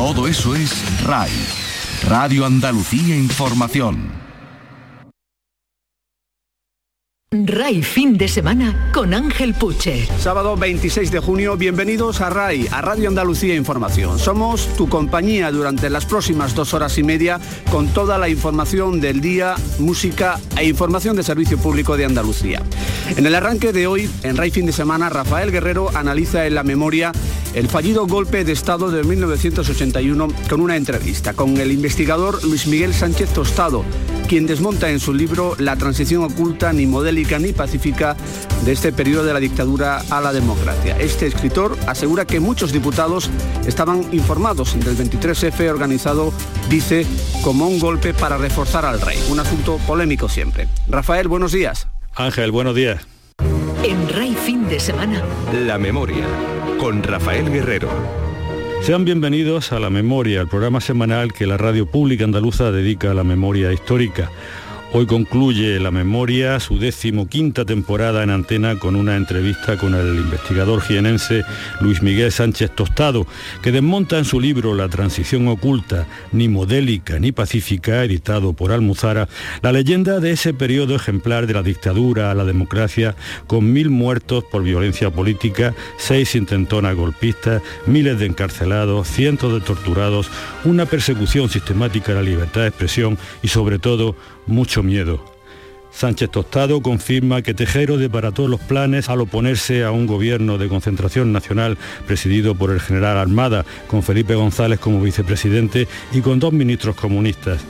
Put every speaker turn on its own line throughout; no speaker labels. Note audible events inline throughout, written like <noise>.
Todo eso es RAI, Radio Andalucía Información.
RAI fin de semana con Ángel Puche.
Sábado 26 de junio, bienvenidos a RAI, a Radio Andalucía Información. Somos tu compañía durante las próximas dos horas y media con toda la información del día, música e información de Servicio Público de Andalucía. En el arranque de hoy, en RAI fin de semana, Rafael Guerrero analiza en la memoria el fallido golpe de Estado de 1981 con una entrevista con el investigador Luis Miguel Sánchez Tostado, quien desmonta en su libro La transición oculta ni ni pacífica de este periodo de la dictadura a la democracia. Este escritor asegura que muchos diputados estaban informados del 23F organizado, dice, como un golpe para reforzar al rey. Un asunto polémico siempre. Rafael, buenos días.
Ángel, buenos días.
En RAI fin de semana.
La memoria con Rafael Guerrero.
Sean bienvenidos a La Memoria, el programa semanal que la radio pública andaluza dedica a la memoria histórica. Hoy concluye La Memoria su decimoquinta temporada en antena con una entrevista con el investigador jienense Luis Miguel Sánchez Tostado, que desmonta en su libro La transición oculta, ni modélica ni pacífica, editado por Almuzara, la leyenda de ese periodo ejemplar de la dictadura a la democracia, con mil muertos por violencia política, seis intentonas golpistas, miles de encarcelados, cientos de torturados, una persecución sistemática a la libertad de expresión y sobre todo mucho miedo. Sánchez Tostado confirma que Tejero desbarató los planes al oponerse a un gobierno de concentración nacional presidido por el general Armada, con Felipe González como vicepresidente y con dos ministros comunistas.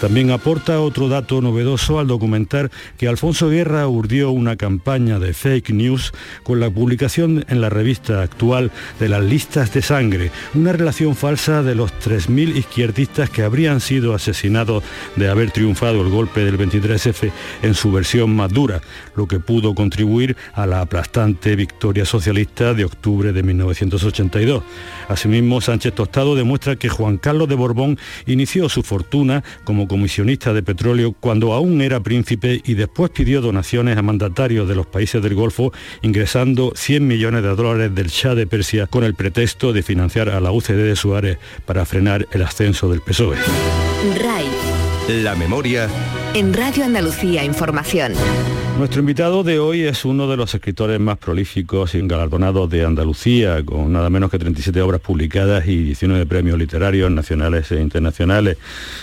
También aporta otro dato novedoso al documentar que Alfonso Guerra urdió una campaña de fake news con la publicación en la revista actual de las listas de sangre, una relación falsa de los 3.000 izquierdistas que habrían sido asesinados de haber triunfado el golpe del 23F en su versión más dura, lo que pudo contribuir a la aplastante victoria socialista de octubre de 1982. Asimismo, Sánchez Tostado demuestra que Juan Carlos de Borbón inició su fortuna como comisionista de petróleo cuando aún era príncipe y después pidió donaciones a mandatarios de los países del Golfo, ingresando 100 millones de dólares del Shah de Persia con el pretexto de financiar a la UCD de Suárez para frenar el ascenso del PSOE.
RAI.
La memoria
En Radio Andalucía Información.
Nuestro invitado de hoy es uno de los escritores más prolíficos y galardonados de Andalucía, con nada menos que 37 obras publicadas y 19 premios literarios nacionales e internacionales.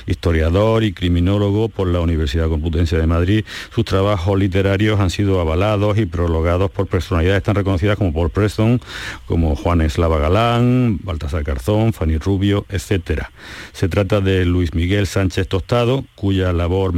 Historiador y criminólogo por la Universidad Complutense de Madrid, sus trabajos literarios han sido avalados y prologados por personalidades tan reconocidas como Paul Preston, como Juan Eslava Galán, Baltasar Garzón, Fanny Rubio, etc. Se trata de Luis Miguel Sánchez Tostado, cuya labor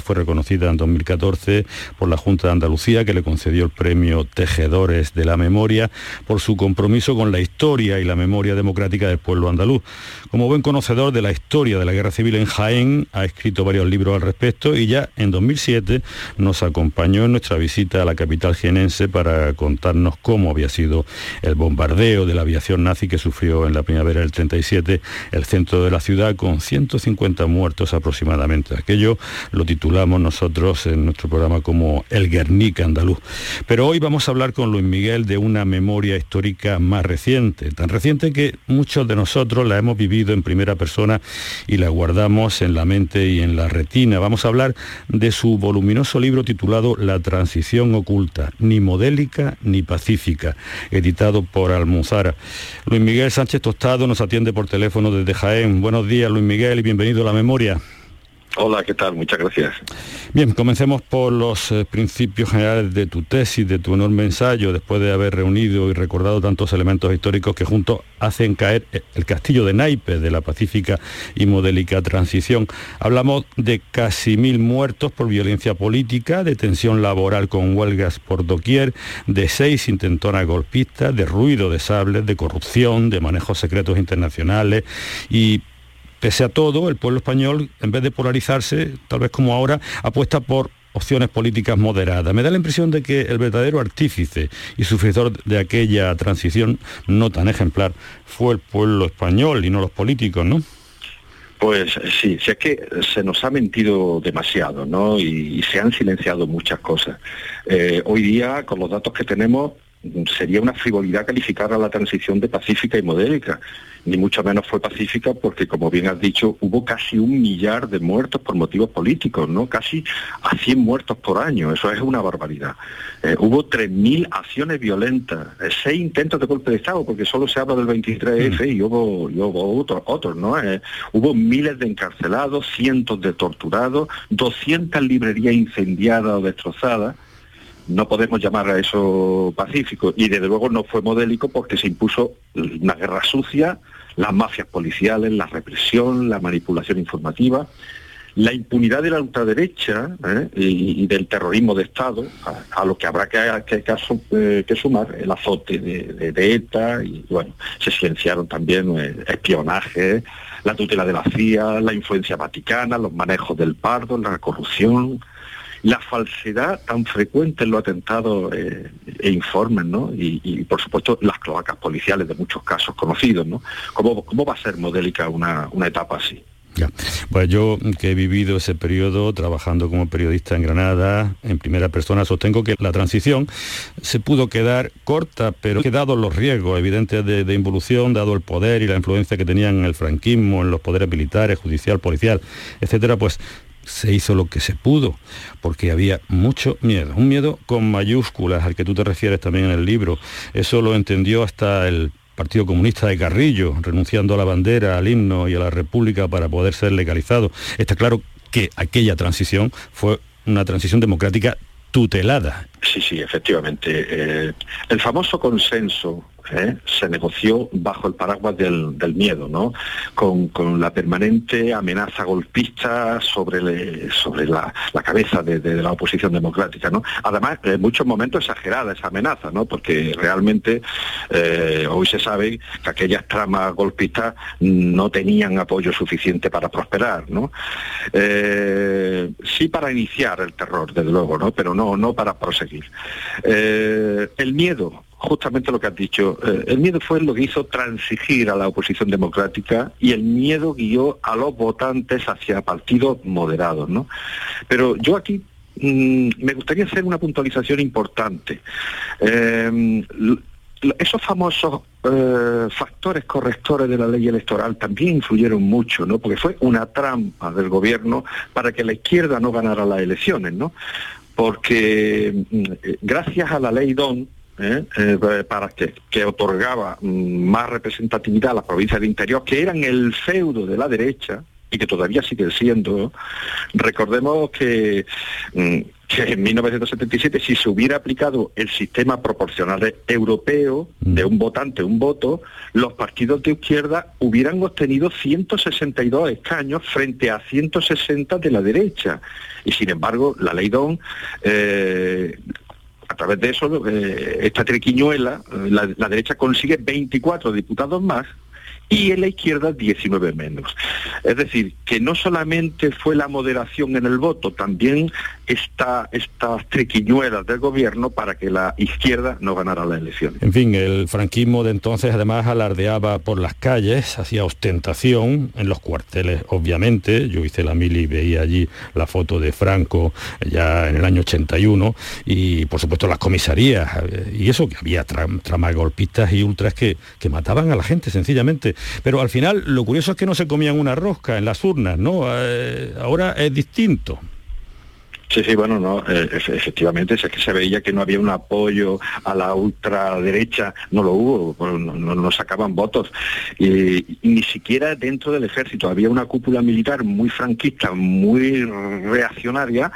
fue reconocida en 2014 por la Junta de Andalucía, que le concedió el premio Tejedores de la Memoria por su compromiso con la historia y la memoria democrática del pueblo andaluz. Como buen conocedor de la historia de la Guerra Civil en Jaén, ha escrito varios libros al respecto y ya en 2007 nos acompañó en nuestra visita a la capital jienense para contarnos cómo había sido el bombardeo de la aviación nazi que sufrió en la primavera del 37 el centro de la ciudad con 150 muertos aproximadamente. Aquello lo titulamos nosotros en nuestro programa como el Guernica andaluz. Pero hoy vamos a hablar con Luis Miguel de una memoria histórica más reciente, tan reciente que muchos de nosotros la hemos vivido en primera persona y la guardamos en la mente y en la retina. Vamos a hablar de su voluminoso libro titulado La transición oculta, ni modélica ni pacífica, editado por Almuzara. Luis Miguel Sánchez Tostado nos atiende por teléfono desde Jaén. Buenos días, Luis Miguel, y bienvenido a la memoria.
Hola, ¿qué tal? Muchas gracias.
Bien, comencemos por los eh, principios generales de tu tesis, de tu enorme ensayo, después de haber reunido y recordado tantos elementos históricos que juntos hacen caer el castillo de naipes de la pacífica y modélica transición. Hablamos de casi mil muertos por violencia política, de tensión laboral con huelgas por doquier, de seis intentonas golpistas, de ruido de sables, de corrupción, de manejos secretos internacionales y Pese a todo, el pueblo español, en vez de polarizarse, tal vez como ahora, apuesta por opciones políticas moderadas. Me da la impresión de que el verdadero artífice y sufridor de aquella transición no tan ejemplar fue el pueblo español y no los políticos, ¿no?
Pues sí, si es que se nos ha mentido demasiado, ¿no? Y, y se han silenciado muchas cosas. Eh, hoy día, con los datos que tenemos, sería una frivolidad calificar a la transición de pacífica y modélica. Ni mucho menos fue pacífica porque, como bien has dicho, hubo casi un millar de muertos por motivos políticos, ¿no? Casi a 100 muertos por año, eso es una barbaridad. Eh, hubo 3.000 acciones violentas, eh, seis intentos de golpe de Estado, porque solo se habla del 23F y hubo, y otros, ¿no? Eh, hubo miles de encarcelados, cientos de torturados, 200 librerías incendiadas o destrozadas no podemos llamar a eso pacífico y desde luego no fue modélico porque se impuso una guerra sucia, las mafias policiales, la represión, la manipulación informativa, la impunidad de la ultraderecha ¿eh? y, del terrorismo de Estado, a, lo que habrá que, eh, que, sumar el azote de, ETA y bueno, se silenciaron también eh, espionaje, la tutela de la CIA, la influencia vaticana, los manejos del pardo, la corrupción, la falsedad tan frecuente en los atentados eh, e informes, ¿no? Y, por supuesto las cloacas policiales de muchos casos conocidos, ¿no? ¿Cómo, cómo va a ser modélica una, etapa así?
Ya. Pues yo que he vivido ese periodo trabajando como periodista en Granada, en primera persona, sostengo que la transición se pudo quedar corta, pero que dado los riesgos evidentes de, de, involución, dado el poder y la influencia que tenían el franquismo, en los poderes militares, judicial, policial, etcétera, pues se hizo lo que se pudo, porque había mucho miedo, un miedo con mayúsculas al que tú te refieres también en el libro. Eso lo entendió hasta el Partido Comunista de Carrillo, renunciando a la bandera, al himno y a la República para poder ser legalizado. Está claro que aquella transición fue una transición democrática tutelada.
Sí, sí, efectivamente. Eh, el famoso consenso ¿eh? se negoció bajo el paraguas del, miedo, ¿no? Con, la permanente amenaza golpista sobre, sobre la, cabeza de, la oposición democrática. ¿no? Además, en muchos momentos exagerada esa amenaza, ¿no? porque realmente eh, hoy se sabe que aquellas tramas golpistas no tenían apoyo suficiente para prosperar. ¿no? Eh, sí para iniciar el terror, desde luego, ¿no? pero no, no para proseguir. el miedo justamente lo que has dicho. Eh, el miedo fue lo que hizo transigir a la oposición democrática y el miedo guió a los votantes hacia partidos moderados, ¿no? Pero yo aquí mm, me gustaría hacer una puntualización importante. Em, esos famosos eh, factores correctores de la ley electoral también influyeron mucho, ¿no? Porque fue una trampa del gobierno para que la izquierda no ganara las elecciones, ¿no? Porque mm, eh, gracias a la ley DON, ¿eh? Eh, para que, que, otorgaba mm, más representatividad a las provincias del interior, que eran el feudo de la derecha y que todavía siguen siendo. Recordemos que, mm, que en 1977, si se hubiera aplicado el sistema proporcional europeo de mm. un votante, un voto, los partidos de izquierda hubieran obtenido 162 escaños frente a 160 de la derecha. Y sin embargo, la ley DON eh, a través de eso, eh, esta triquiñuela, eh, la, derecha consigue 24 diputados más y en la izquierda 19 menos. Es decir, que no solamente fue la moderación en el voto, también esta, estas triquiñuelas del gobierno para que la izquierda no ganara la elección.
En fin, el franquismo de entonces además alardeaba por las calles, hacía ostentación en los cuarteles, obviamente. Yo hice la mili y veía allí la foto de Franco ya en el año 81 y por supuesto las comisarías y eso que había tramas golpistas y ultras que, que mataban a la gente sencillamente. Pero al final lo curioso es que no se comían una rosca en las urnas, ¿no? Eh, ahora es distinto.
Sí, sí, bueno, no, eh, efectivamente, es que se veía que no había un apoyo a la ultraderecha, no lo hubo, no, sacaban votos, y, ni siquiera dentro del ejército había una cúpula militar muy franquista, muy reaccionaria,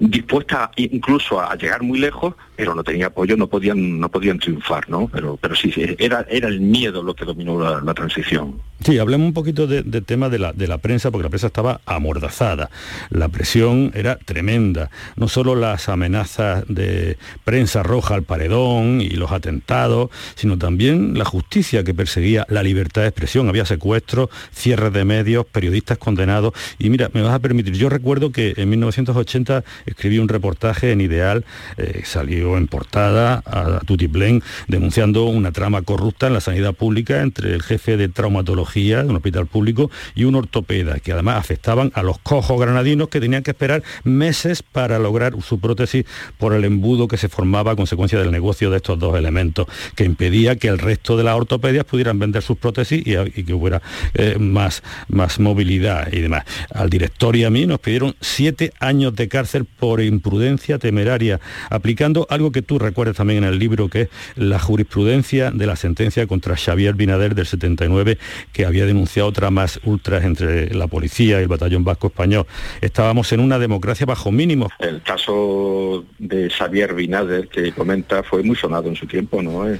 dispuesta incluso a llegar muy lejos, pero no tenía apoyo, no podían, no podían triunfar, ¿no? Pero, pero sí, era, era el miedo lo que dominó la, transición.
Sí, hablemos un poquito del de tema de la, de la prensa, porque la prensa estaba amordazada, la presión era tremenda no solo las amenazas de prensa roja al paredón y los atentados, sino también la justicia que perseguía la libertad de expresión. Había secuestros, cierres de medios, periodistas condenados. Y mira, me vas a permitir, yo recuerdo que en 1980 escribí un reportaje en Ideal, eh, salió en portada a, Tutiplén denunciando una trama corrupta en la sanidad pública entre el jefe de traumatología de un hospital público y un ortopeda, que además afectaban a los cojos granadinos que tenían que esperar meses para lograr su prótesis por el embudo que se formaba a consecuencia del negocio de estos dos elementos, que impedía que el resto de las ortopedias pudieran vender sus prótesis y, que hubiera eh, más, más movilidad y demás. Al director y a mí nos pidieron siete años de cárcel por imprudencia temeraria, aplicando algo que tú recuerdas también en el libro, que es la jurisprudencia de la sentencia contra Xavier Binader del 79, que había denunciado tramas ultras entre la policía y el batallón vasco español. Estábamos en una democracia bajo mínimo.
El caso de Xavier Binader que comenta fue muy sonado en su tiempo, ¿no? Eh,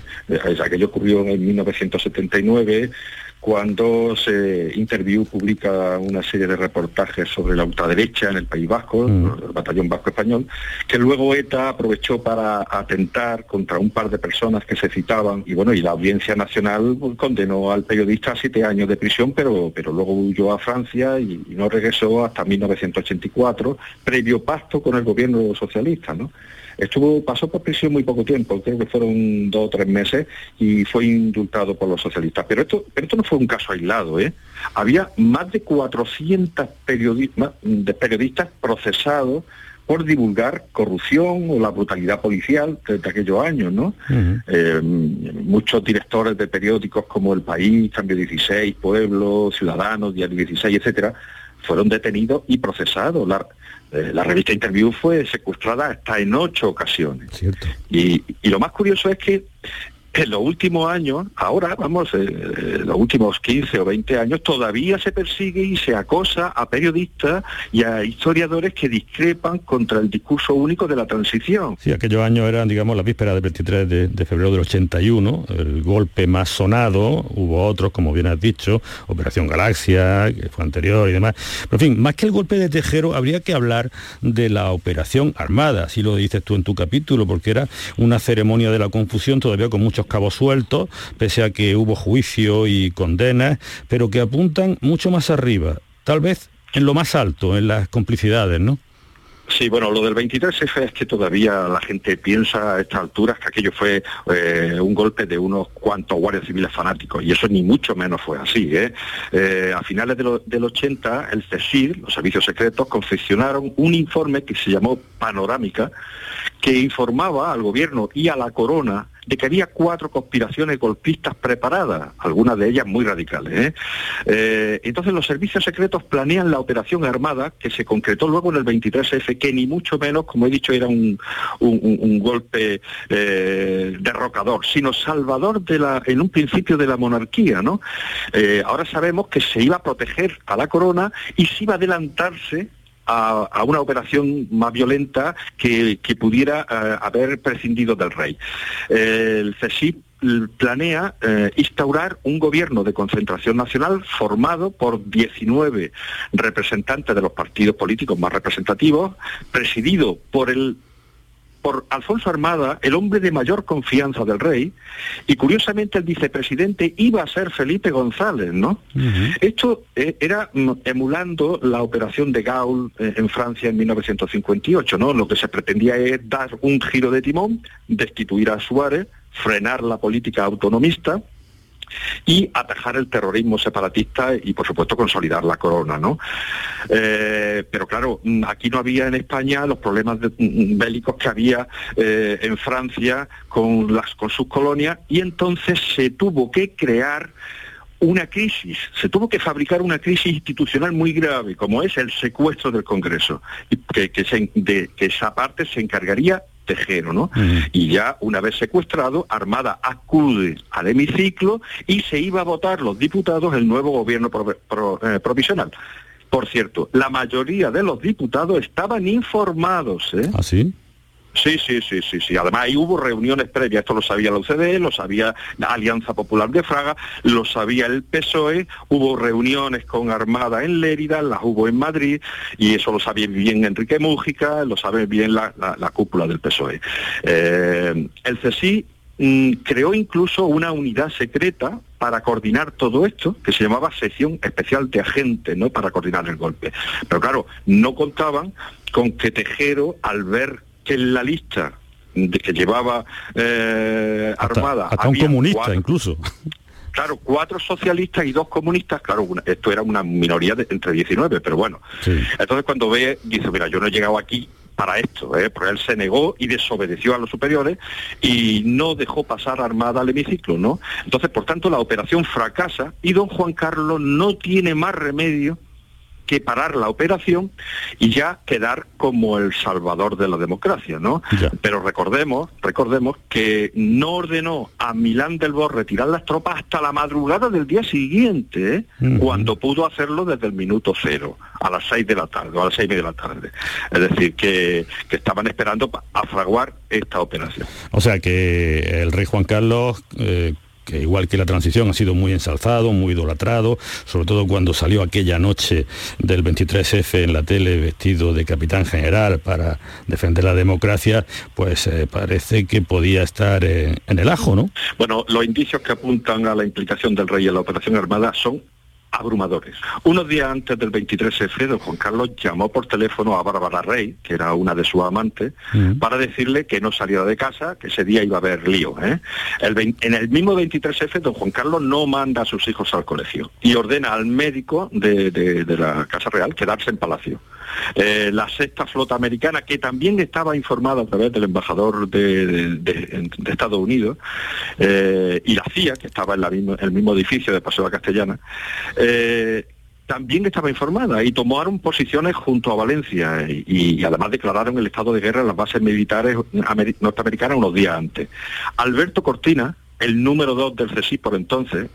aquello ocurrió en 1979 cuando se Interview publica una serie de reportajes sobre la ultraderecha en el País Vasco, mm. el batallón vasco español, que luego ETA aprovechó para atentar contra un par de personas que se citaban y bueno, y la Audiencia Nacional condenó al periodista a siete años de prisión, pero, pero luego huyó a Francia y, y no regresó hasta 1984, previo pacto con el gobierno socialista, ¿no? Estuvo, pasó por prisión muy poco tiempo, creo que fueron dos o tres meses, y fue indultado por los socialistas. Pero esto, pero esto no fue un caso aislado, ¿eh? Había más de 400 periodistas, de periodistas procesados por divulgar corrupción o la brutalidad policial de, aquellos años, ¿no? Eh, muchos directores de periódicos como El País, Cambio 16, Pueblo, Ciudadanos, Diario 16, etcétera, fueron detenidos y procesados. La, eh, la revista Interview fue secuestrada hasta en ocho ocasiones. Y, y, lo más curioso es que en los últimos años, ahora vamos, eh, eh, los últimos 15 o 20 años, todavía se persigue y se acosa a periodistas y a historiadores que discrepan contra el discurso único de la transición.
Sí, aquellos años eran, digamos, la víspera del 23 de, febrero del 81, el golpe más sonado, hubo otros, como bien has dicho, Operación Galaxia, que fue anterior y demás. Pero en fin, más que el golpe de Tejero, habría que hablar de la Operación Armada, así lo dices tú en tu capítulo, porque era una ceremonia de la confusión todavía con muchos cabos sueltos, pese a que hubo juicio y condenas, pero que apuntan mucho más arriba, tal vez en lo más alto, en las complicidades, ¿no?
Sí, bueno, lo del 23F es que todavía la gente piensa a estas alturas que aquello fue eh, un golpe de unos cuantos guardias civiles fanáticos, y eso ni mucho menos fue así. ¿eh? eh a finales del 80, el CESIR, los servicios secretos, confeccionaron un informe que se llamó Panorámica, que informaba al gobierno y a la corona de que había cuatro conspiraciones golpistas preparadas, algunas de ellas muy radicales. ¿eh? Eh, entonces los servicios secretos planean la operación armada que se concretó luego en el 23F, que ni mucho menos, como he dicho, era un, golpe eh, derrocador, sino salvador de la, en un principio de la monarquía. ¿no? ahora sabemos que se iba a proteger a la corona y se iba a adelantarse a, una operación más violenta que, pudiera eh, haber prescindido del rey. el CESIP planea eh, instaurar un gobierno de concentración nacional formado por 19 representantes de los partidos políticos más representativos, presidido por el por Alfonso Armada, el hombre de mayor confianza del rey, y curiosamente el vicepresidente iba a ser Felipe González, ¿no? Esto eh, era emulando la operación de Gaulle eh, en Francia en 1958, ¿no? Lo que se pretendía es dar un giro de timón, destituir a Suárez, frenar la política autonomista, y atajar el terrorismo separatista y, por supuesto, consolidar la corona, ¿no? Eh, pero claro, mm, aquí no había en España los problemas mm, mm, bélicos que había eh, en Francia con, las, con sus colonias y entonces se tuvo que crear una crisis, se tuvo que fabricar una crisis institucional muy grave, como es el secuestro del Congreso, que, que esa parte se encargaría Tejero, ¿no? Y ya una vez secuestrado, Armada acude al hemiciclo y se iba a votar los diputados el nuevo gobierno eh, provisional. Por cierto, la mayoría de los diputados estaban informados. ¿eh?
¿Ah, sí?
Sí, sí, sí, sí, sí. Además ahí hubo reuniones previas, esto lo sabía la UCD, lo sabía la Alianza Popular de Fraga, lo sabía el PSOE, hubo reuniones con Armada en Lérida, las hubo en Madrid, y eso lo sabía bien Enrique Mújica, lo sabe bien la, cúpula del PSOE. Eh, el CSI mm, creó incluso una unidad secreta para coordinar todo esto, que se llamaba sección especial de agentes, ¿no? Para coordinar el golpe. Pero claro, no contaban con que Tejero, al ver que en la lista de que llevaba eh, armada.
Hasta un comunista incluso. <laughs>
Claro, cuatro socialistas y dos comunistas, claro, esto era una minoría de, entre 19, pero bueno. Entonces cuando ve, dice, mira, yo no he llegado aquí para esto, ¿eh? él se negó y desobedeció a los superiores y no dejó pasar armada al hemiciclo, ¿no? Entonces, por tanto, la operación fracasa y don Juan Carlos no tiene más remedio que parar la operación y ya quedar como el salvador de la democracia, ¿no? Pero recordemos, recordemos que no ordenó a Milán del Bor retirar las tropas hasta la madrugada del día siguiente, ¿eh? cuando pudo hacerlo desde el minuto cero, a las seis de la tarde, o a las seis de la tarde. Es decir, que, estaban esperando a fraguar esta operación.
O sea que el rey Juan Carlos eh, que igual que la transición ha sido muy ensalzado, muy idolatrado, sobre todo cuando salió aquella noche del 23F en la tele vestido de capitán general para defender la democracia, pues eh, parece que podía estar en el ajo, ¿no?
Bueno, los indicios que apuntan a la implicación del rey en la operación armada son abrumadores. Unos días antes del 23F, don Juan Carlos llamó por teléfono a Bárbara Rey, que era una de sus amantes, para decirle que no saliera de casa, que ese día iba a haber lío. ¿eh? en el mismo 23F, don Juan Carlos no manda a sus hijos al colegio y ordena al médico de la Casa Real quedarse en palacio. Eh, la sexta flota americana, que también estaba informada a través del embajador de, Estados Unidos, eh, y la CIA, que estaba en, el mismo edificio de Paseo de Castellana, eh, también estaba informada y tomaron posiciones junto a Valencia y, además declararon el estado de guerra en las bases militares norteamericanas unos días antes. Alberto Cortina, el número dos del CSI por entonces,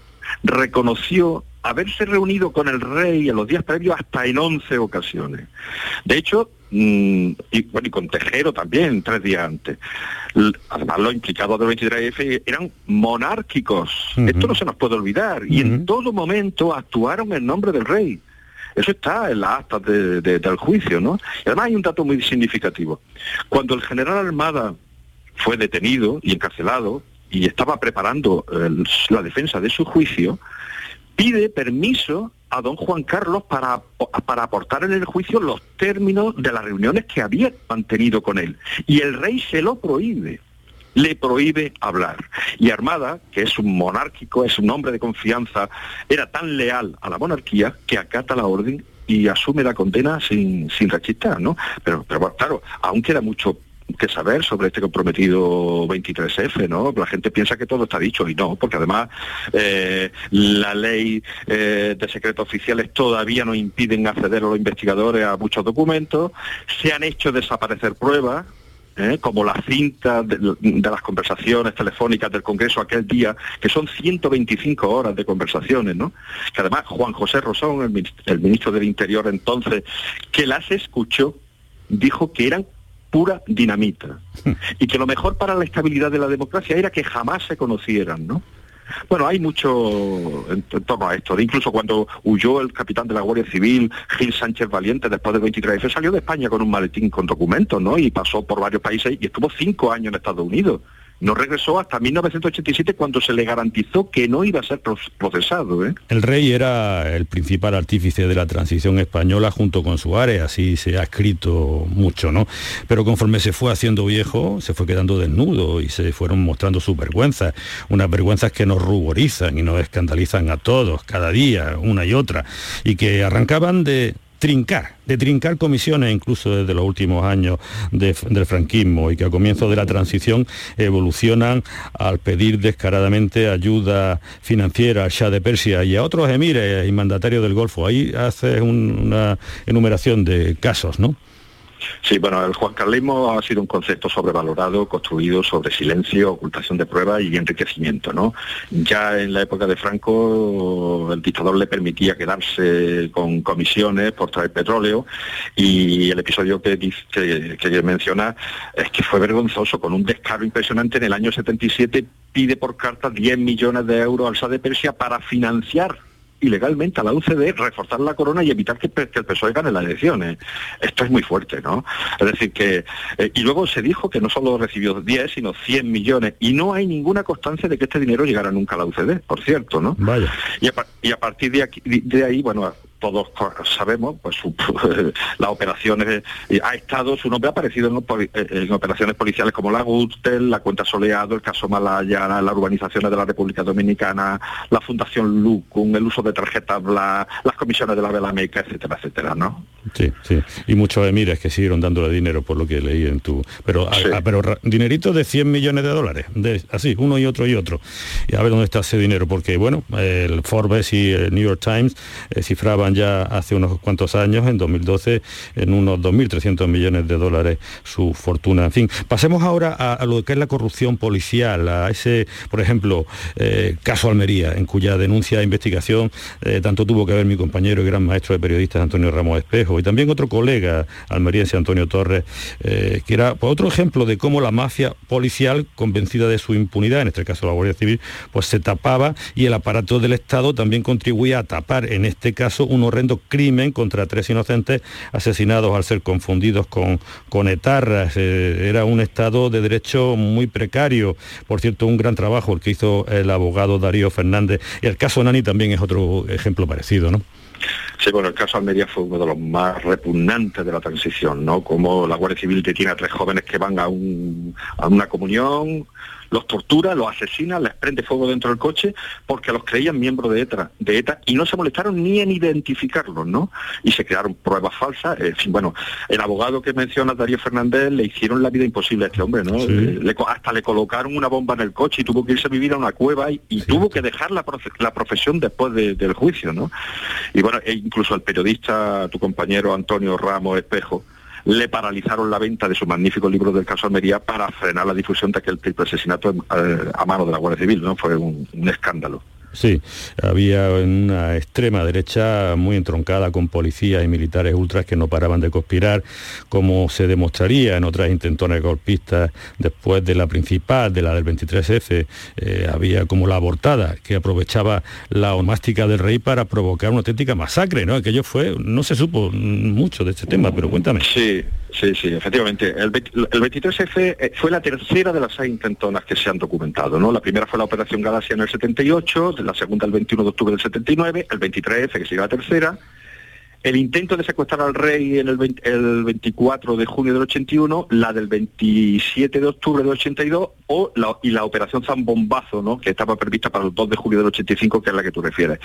reconoció haberse reunido con el rey en los días previos hasta en 11 ocasiones. De hecho, mm, y, con Tejero también, tres días antes. Además, los implicados del 23F eran monárquicos. Esto no se nos puede olvidar. Y en todo momento actuaron en nombre del rey. Eso está en las actas del juicio, ¿no? Y además hay un dato muy significativo. Cuando el general Armada fue detenido y encarcelado y estaba preparando eh, la defensa de su juicio, pide permiso a don Juan Carlos para, para aportar en el juicio los términos de las reuniones que había mantenido con él. Y el rey se lo prohíbe le prohíbe hablar. Y Armada, que es un monárquico, es un hombre de confianza, era tan leal a la monarquía que acata la orden y asume la condena sin, sin rechistar, ¿no? Pero, pero claro, aún queda mucho que saber sobre este comprometido 23F, ¿no? La gente piensa que todo está dicho y no, porque además eh, la ley eh, de secretos oficiales todavía no impiden acceder a los investigadores a muchos documentos, se han hecho desaparecer pruebas, ¿eh? como la cinta de, las conversaciones telefónicas del Congreso aquel día, que son 125 horas de conversaciones, ¿no? Que además Juan José Rosón, el, el ministro del Interior entonces, que las escuchó, dijo que eran pura dinamita. <laughs> y que lo mejor para la estabilidad de la democracia era que jamás se conocieran, ¿no? Bueno, hay mucho en, torno a esto. Incluso cuando huyó el capitán de la Guardia Civil, Gil Sánchez Valiente, después del 23F, salió de España con un maletín con documentos, ¿no? Y pasó por varios países y estuvo cinco años en Estados Unidos no regresó hasta 1987 cuando se le garantizó que no iba a ser procesado. ¿eh?
El rey era el principal artífice de la transición española junto con Suárez, así se ha escrito mucho, ¿no? Pero conforme se fue haciendo viejo, se fue quedando desnudo y se fueron mostrando sus vergüenzas, unas vergüenzas que nos ruborizan y nos escandalizan a todos, cada día, una y otra, y que arrancaban de trincar, de trincar comisiones incluso desde los últimos años del franquismo y que a comienzo de la transición evolucionan al pedir descaradamente ayuda financiera al Shah de Persia y a otros emires y mandatarios del Golfo. Ahí hace una enumeración de casos, ¿no?
Sí, bueno, el juancarlismo ha sido un concepto sobrevalorado, construido sobre silencio, ocultación de pruebas y enriquecimiento, ¿no? Ya en la época de Franco el dictador le permitía quedarse con comisiones por traer petróleo y el episodio que, que, que menciona es que fue vergonzoso, con un descaro impresionante en el año 77 pide por carta 10 millones de euros al SA de Persia para financiar ilegalmente a la UCD reforzar la corona y evitar que, el PSOE gane las elecciones. Esto es muy fuerte, ¿no? Es decir, que... Eh, y luego se dijo que no solo recibió 10, sino 100 millones, y no hay ninguna constancia de que este dinero llegara nunca a la UCD, por cierto, ¿no?
Vaya.
Y a, partir de, aquí, de ahí, bueno, todos sabemos, pues las <laughs> operaciones, ha estado, su nombre ha aparecido en, operaciones policiales como la Gürtel, la Cuenta Soleado, el caso Malaya, las urbanizaciones de la República Dominicana, la Fundación Lucum, el uso de tarjetas las comisiones de la Vela Meca, etcétera, etcétera, ¿no?
Sí, sí. Y muchos emires que siguieron dándole dinero por lo que leí en tu... Pero, pero dinerito de 100 millones de dólares, de, así, uno y otro y otro. Y a ver dónde está ese dinero, porque bueno, el Forbes y el New York Times eh, cifraban ya hace unos cuantos años, en 2012, en unos 2.300 millones de dólares su fortuna. En fin, pasemos ahora a, lo que es la corrupción policial, a ese, por ejemplo, eh, caso Almería, en cuya denuncia e investigación eh, tanto tuvo que ver mi compañero y gran maestro de periodistas Antonio Ramos Espejo y también otro colega almeriense Antonio Torres, que era pues, otro ejemplo de cómo la mafia policial, convencida de su impunidad, en este caso la Guardia Civil, pues se tapaba y el aparato del Estado también contribuía a tapar, en este caso, un horrendo crimen contra tres inocentes asesinados al ser confundidos con, con etarras. Eh, era un Estado de derecho muy precario. Por cierto, un gran trabajo el que hizo el abogado Darío Fernández. Y el caso Nani también es otro ejemplo parecido, ¿no?
Sí, bueno, el caso Almería fue uno de los más repugnantes de la transición, ¿no? Como la Guardia Civil detiene a tres jóvenes que van a, a una comunión, los tortura, los asesina, les prende fuego dentro del coche porque los creían miembros de ETA, de ETA y no se molestaron ni en identificarlos, ¿no? Y se crearon pruebas falsas. En fin, bueno, el abogado que menciona Darío Fernández le hicieron la vida imposible a este hombre, ¿no? Eh, hasta le colocaron una bomba en el coche y tuvo que irse a vivir a una cueva y, tuvo que dejar la, profesión después del juicio, ¿no? Y bueno, e incluso el periodista, tu compañero Antonio Ramos Espejo, le paralizaron la venta de su magnífico libro del caso Almería para frenar la difusión de aquel triple asesinato eh, a mano de la Guardia Civil, ¿no? Fue un escándalo.
Sí, había una extrema derecha muy entroncada con policías y militares ultras que no paraban de conspirar, como se demostraría en otras intentones golpistas después de la principal, de la del 23F. Eh, había como la abortada, que aprovechaba la omástica del rey para provocar una auténtica masacre, ¿no? Aquello fue, no se supo mucho de este tema, pero cuéntame.
Sí, Sí, sí, efectivamente. El, 23F eh, fue la tercera de las seis intentonas que se han documentado. ¿no? La primera fue la Operación Galaxia en el 78, la segunda el 21 de octubre del 79, el 23F, que sería la tercera, el intento de secuestrar al rey en el, 24 de junio del 81, la del 27 de octubre del 82 o la, y la operación Zambombazo, ¿no? que estaba prevista para el 2 de julio del 85, que es la que tú refieres.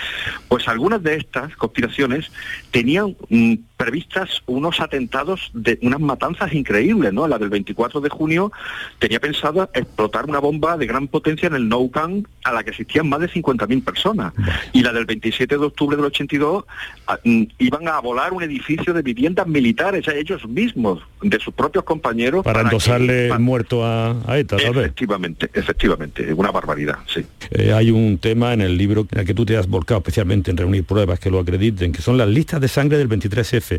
Pues algunas de estas conspiraciones tenían mm, previstas unos atentados de unas matanzas increíbles, ¿no? La del 24 de junio tenía pensado explotar una bomba de gran potencia en el Nou Camp a la que existían más de 50.000 personas. Y la del 27 de octubre del 82 ah, mm, iban a volar un edificio de viviendas militares a ellos mismos, de sus propios compañeros.
Para, endosarle el muerto a, ETA, ¿sabes?
Efectivamente, efectivamente, una barbaridad, sí.
Eh, hay un tema en el libro en el que tú te has volcado especialmente en reunir pruebas que lo acrediten, que son las listas de sangre del 23F.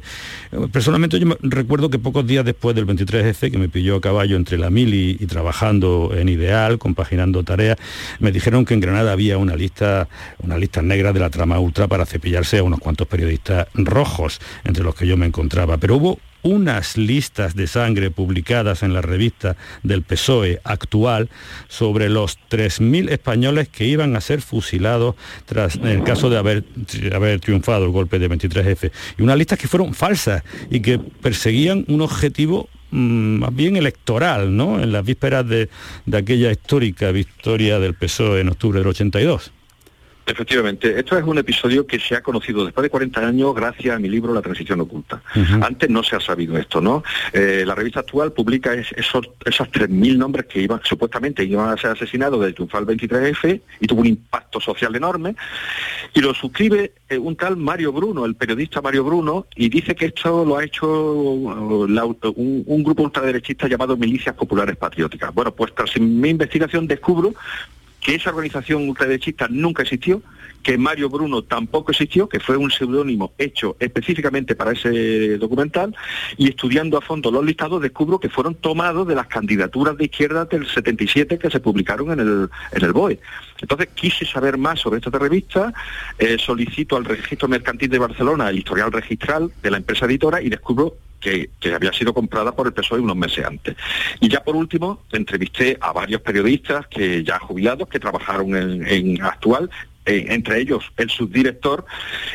Personalmente yo recuerdo que pocos días después del 23F, que me pilló a caballo entre la mili y, trabajando en Ideal, compaginando tareas, me dijeron que en Granada había una lista, una lista negra de la trama ultra para cepillarse a unos cuantos periodistas rojos, entre los que yo me encontraba. Pero hubo unas listas de sangre publicadas en la revista del PSOE actual sobre los 3.000 españoles que iban a ser fusilados tras el caso de haber, haber triunfado el golpe de 23F. Y unas listas que fueron falsas y que perseguían un objetivo mm, más bien electoral, ¿no? En las vísperas de, de aquella histórica victoria del PSOE en octubre del 82.
Efectivamente, esto es un episodio que se ha conocido después de 40 años gracias a mi libro La transición oculta. Antes no se ha sabido esto, ¿no? Eh, la revista actual publica esos, esos 3.000 nombres que iban, supuestamente iban a ser asesinados del triunfal 23F y tuvo un impacto social enorme. Y lo suscribe eh, un tal Mario Bruno, el periodista Mario Bruno, y dice que esto lo ha hecho un, un grupo ultraderechista llamado Milicias Populares Patrióticas. Bueno, pues tras mi investigación descubro que esa organización ultraderechista nunca existió, que Mario Bruno tampoco existió, que fue un seudónimo hecho específicamente para ese documental, y estudiando a fondo los listados descubro que fueron tomados de las candidaturas de izquierda del 77 que se publicaron en el, en el BOE. Entonces quise saber más sobre esta revista, eh, solicito al registro mercantil de Barcelona el historial registral de la empresa editora y descubro que, había sido comprada por el PSOE unos meses antes. Y ya por último, entrevisté a varios periodistas que ya jubilados, que trabajaron en, Actual, eh, entre ellos el subdirector,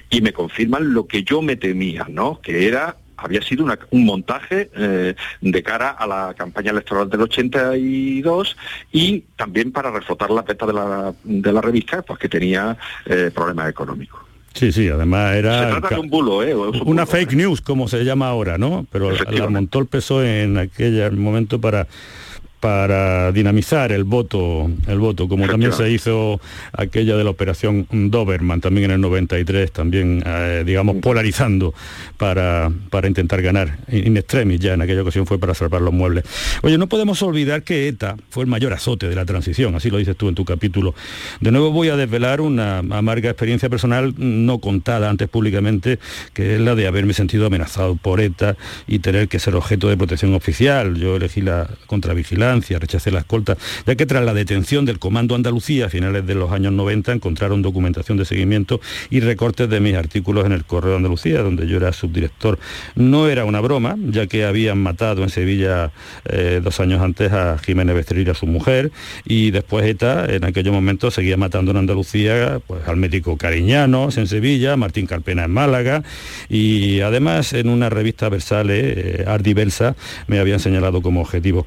y me confirman lo que yo me temía, ¿no? Que era había sido un montaje eh, de cara a la campaña electoral del 82 y también para reflotar la peta de la, de la revista, pues que tenía eh, problemas económicos.
Sí, sí, además era...
Se trata de un bulo, ¿eh?
una fake news, como se llama ahora, ¿no? Pero la montó el PSOE en aquel momento para para dinamizar el voto, el voto, como también se hizo aquella de la operación Doberman, también en el 93, también, eh, digamos, polarizando para, para intentar ganar. In extremis ya en aquella ocasión fue para salvar los muebles. Oye, no podemos olvidar que ETA fue el mayor azote de la transición, así lo dices tú en tu capítulo. De nuevo voy a desvelar una amarga experiencia personal no contada antes públicamente, que es la de haberme sentido amenazado por ETA y tener que ser objeto de protección oficial. Yo elegí la contravigilancia rechacé la escolta, ya que tras la detención del Comando Andalucía a finales de los años 90 encontraron documentación de seguimiento y recortes de mis artículos en el Correo de Andalucía, donde yo era subdirector. No era una broma, ya que habían matado en Sevilla eh, dos años antes a Jiménez Becerril, a su mujer, y después ETA en aquellos momentos seguía matando en Andalucía pues, al médico Cariñanos en Sevilla, Martín Carpena en Málaga, y además en una revista Versale, eh, Ardi me habían señalado como objetivo.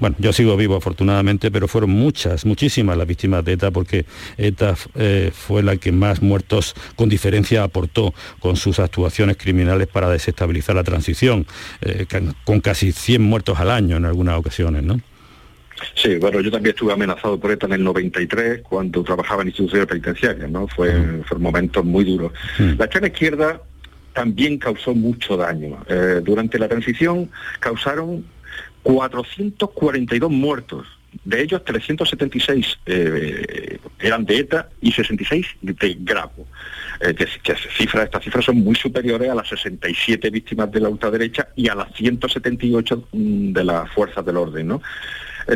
Bueno, yo sigo vivo afortunadamente, pero fueron muchas, muchísimas las víctimas de ETA porque ETA eh, fue la que más muertos con diferencia aportó con sus actuaciones criminales para desestabilizar la transición, eh, con casi 100 muertos al año en algunas ocasiones, ¿no?
Sí, bueno, yo también estuve amenazado por ETA en el 93 cuando trabajaba en instituciones penitenciarias, ¿no? Fue, mm. fue un momento muy duro. Mm. La extrema izquierda también causó mucho daño. Eh, durante la transición causaron 442 muertos. De ellos, 376 eh, eran de ETA y 66 de Grapo. Eh, que, estas cifras son muy superiores a las 67 víctimas de la ultraderecha y a las 178 mm, de las fuerzas del orden. ¿no?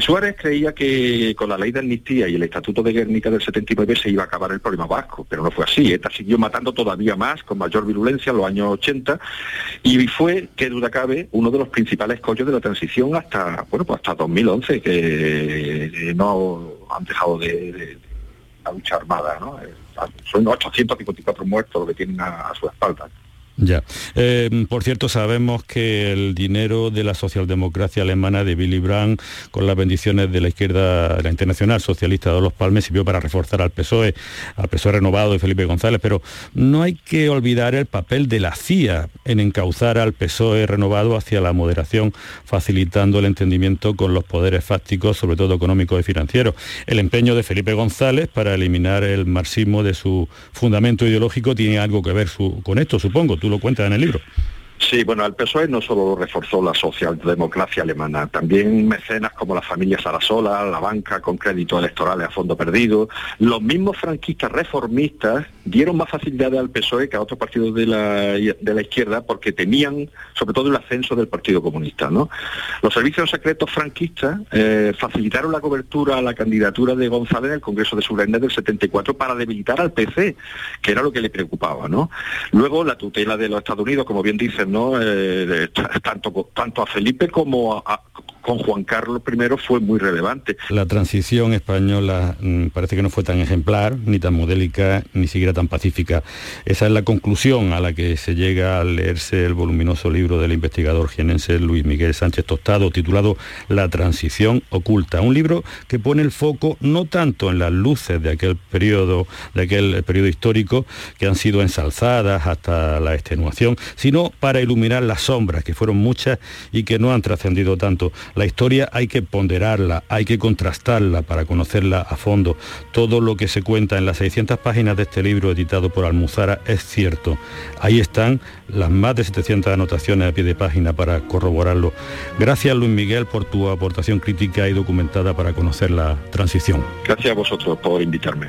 Suárez creía que con la ley de amnistía y el Estatuto de Guernica del 79 se iba a acabar el problema vasco, pero no fue así. ETA siguió matando todavía más, con mayor virulencia en los años 80, y fue, que duda cabe, uno de los principales collos de la transición hasta, bueno, pues hasta 2011, que no han dejado de, la lucha armada, ¿no? Eh, son 854 muertos lo que tienen a, a su espalda.
Ya. Eh, por cierto, sabemos que el dinero de la socialdemocracia alemana de Willy Brandt, con las bendiciones de la izquierda, la Internacional Socialista de los Palmes, sirvió para reforzar al PSOE, al PSOE renovado de Felipe González, pero no hay que olvidar el papel de la CIA en encauzar al PSOE renovado hacia la moderación, facilitando el entendimiento con los poderes fácticos, sobre todo económicos y financieros. El empeño de Felipe González para eliminar el marxismo de su fundamento ideológico tiene algo que ver con esto, supongo tú lo cuentas en el libro.
Sí, bueno, el PSOE no solo reforzó la socialdemocracia alemana, también mecenas como la familia Sarasola, la banca con créditos electorales a fondo perdido, los mismos franquistas reformistas dieron más facilidades al PSOE que a otros partidos de la, de la izquierda porque tenían sobre todo el ascenso del Partido Comunista. ¿no? Los servicios secretos franquistas eh, facilitaron la cobertura a la candidatura de González en el Congreso de Surenes del 74 para debilitar al PC, que era lo que le preocupaba. ¿no? Luego la tutela de los Estados Unidos, como bien dicen, ¿no? Eh, tanto, tanto a Felipe como a, con Juan Carlos I fue muy relevante.
La transición española mm, parece que no fue tan ejemplar, ni tan modélica, ni siquiera tan pacífica. Esa es la conclusión a la que se llega al leerse el voluminoso libro del investigador jienense Luis Miguel Sánchez Tostado, titulado La transición oculta. Un libro que pone el foco no tanto en las luces de aquel periodo, de aquel periodo histórico, que han sido ensalzadas hasta la extenuación, sino para iluminar las sombras, que fueron muchas y que no han trascendido tanto. La historia hay que ponderarla, hay que contrastarla para conocerla a fondo. Todo lo que se cuenta en las 600 páginas de este libro editado por Almuzara es cierto. Ahí están las más de 700 anotaciones a pie de página para corroborarlo. Gracias Luis Miguel por tu aportación crítica y documentada para conocer la transición.
Gracias a vosotros por invitarme.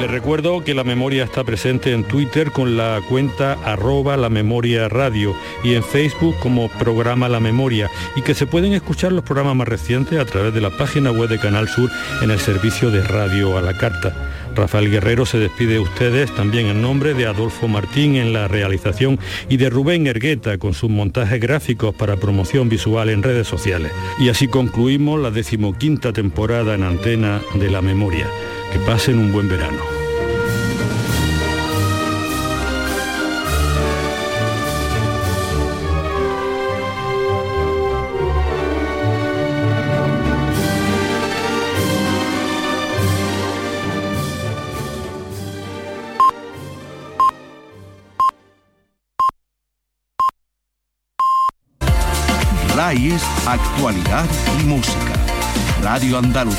Les recuerdo que La Memoria está presente en Twitter con la cuenta arroba La Memoria Radio y en Facebook como programa La Memoria y que se pueden escuchar los programas más recientes a través de la página web de Canal Sur en el servicio de radio a la carta. Rafael Guerrero se despide de ustedes también en nombre de Adolfo Martín en la realización y de Rubén Ergueta con sus montajes gráficos para promoción visual en redes sociales. Y así concluimos la decimoquinta temporada en antena de la memoria. Que pasen un buen verano.
RAI actualidad y música. Radio Andalucía